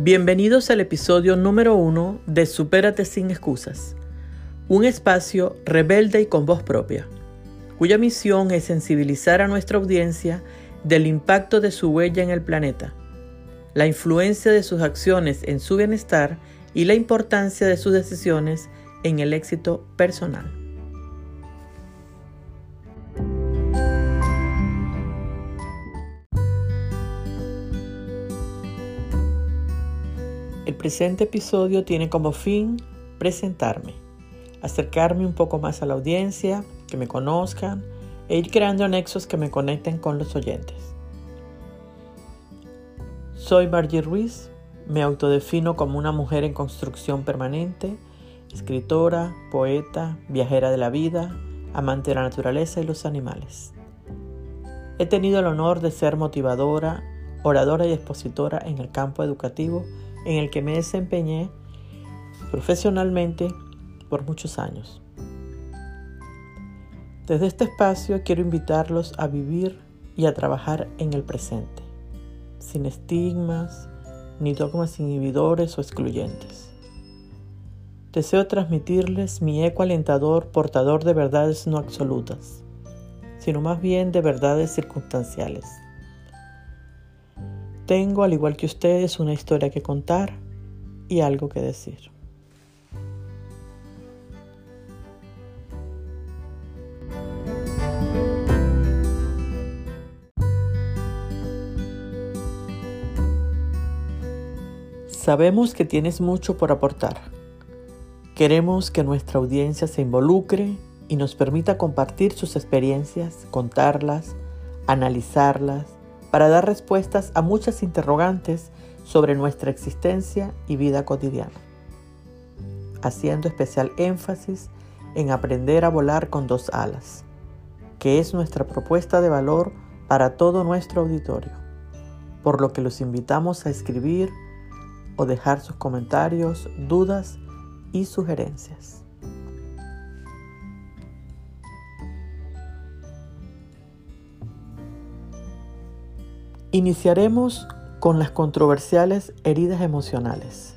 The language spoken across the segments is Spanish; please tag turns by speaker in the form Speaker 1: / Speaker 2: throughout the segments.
Speaker 1: Bienvenidos al episodio número uno de Supérate sin excusas, un espacio rebelde y con voz propia, cuya misión es sensibilizar a nuestra audiencia del impacto de su huella en el planeta, la influencia de sus acciones en su bienestar y la importancia de sus decisiones en el éxito personal. Presente episodio tiene como fin presentarme, acercarme un poco más a la audiencia, que me conozcan e ir creando nexos que me conecten con los oyentes. Soy Margie Ruiz, me autodefino como una mujer en construcción permanente, escritora, poeta, viajera de la vida, amante de la naturaleza y los animales. He tenido el honor de ser motivadora, oradora y expositora en el campo educativo en el que me desempeñé profesionalmente por muchos años. Desde este espacio quiero invitarlos a vivir y a trabajar en el presente, sin estigmas ni dogmas inhibidores o excluyentes. Deseo transmitirles mi eco alentador portador de verdades no absolutas, sino más bien de verdades circunstanciales tengo, al igual que ustedes, una historia que contar y algo que decir. Sabemos que tienes mucho por aportar. Queremos que nuestra audiencia se involucre y nos permita compartir sus experiencias, contarlas, analizarlas para dar respuestas a muchas interrogantes sobre nuestra existencia y vida cotidiana, haciendo especial énfasis en aprender a volar con dos alas, que es nuestra propuesta de valor para todo nuestro auditorio, por lo que los invitamos a escribir o dejar sus comentarios, dudas y sugerencias. Iniciaremos con las controversiales heridas emocionales,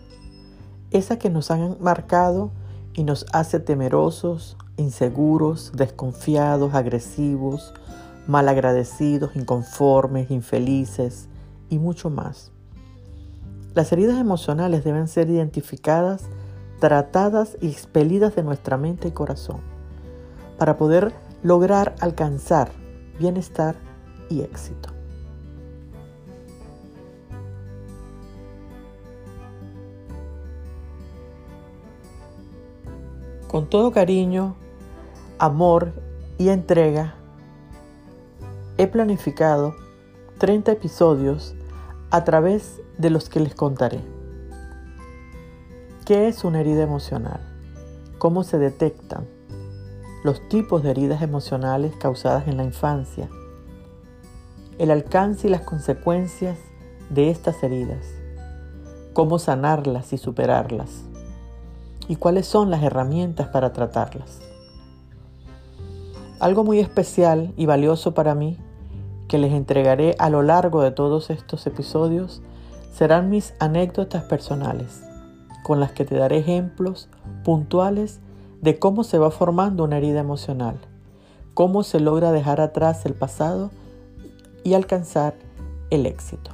Speaker 1: esas que nos han marcado y nos hace temerosos, inseguros, desconfiados, agresivos, malagradecidos, inconformes, infelices y mucho más. Las heridas emocionales deben ser identificadas, tratadas y expelidas de nuestra mente y corazón para poder lograr alcanzar bienestar y éxito. Con todo cariño, amor y entrega, he planificado 30 episodios a través de los que les contaré. ¿Qué es una herida emocional? ¿Cómo se detectan? Los tipos de heridas emocionales causadas en la infancia. El alcance y las consecuencias de estas heridas. Cómo sanarlas y superarlas y cuáles son las herramientas para tratarlas. Algo muy especial y valioso para mí que les entregaré a lo largo de todos estos episodios serán mis anécdotas personales, con las que te daré ejemplos puntuales de cómo se va formando una herida emocional, cómo se logra dejar atrás el pasado y alcanzar el éxito.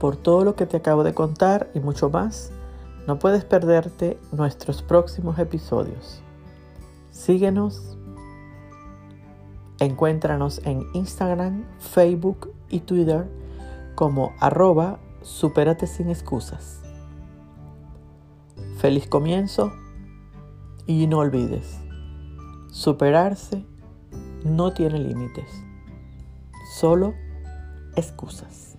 Speaker 1: Por todo lo que te acabo de contar y mucho más, no puedes perderte nuestros próximos episodios. Síguenos, encuéntranos en Instagram, Facebook y Twitter como arroba superate sin excusas. Feliz comienzo y no olvides, superarse no tiene límites, solo excusas.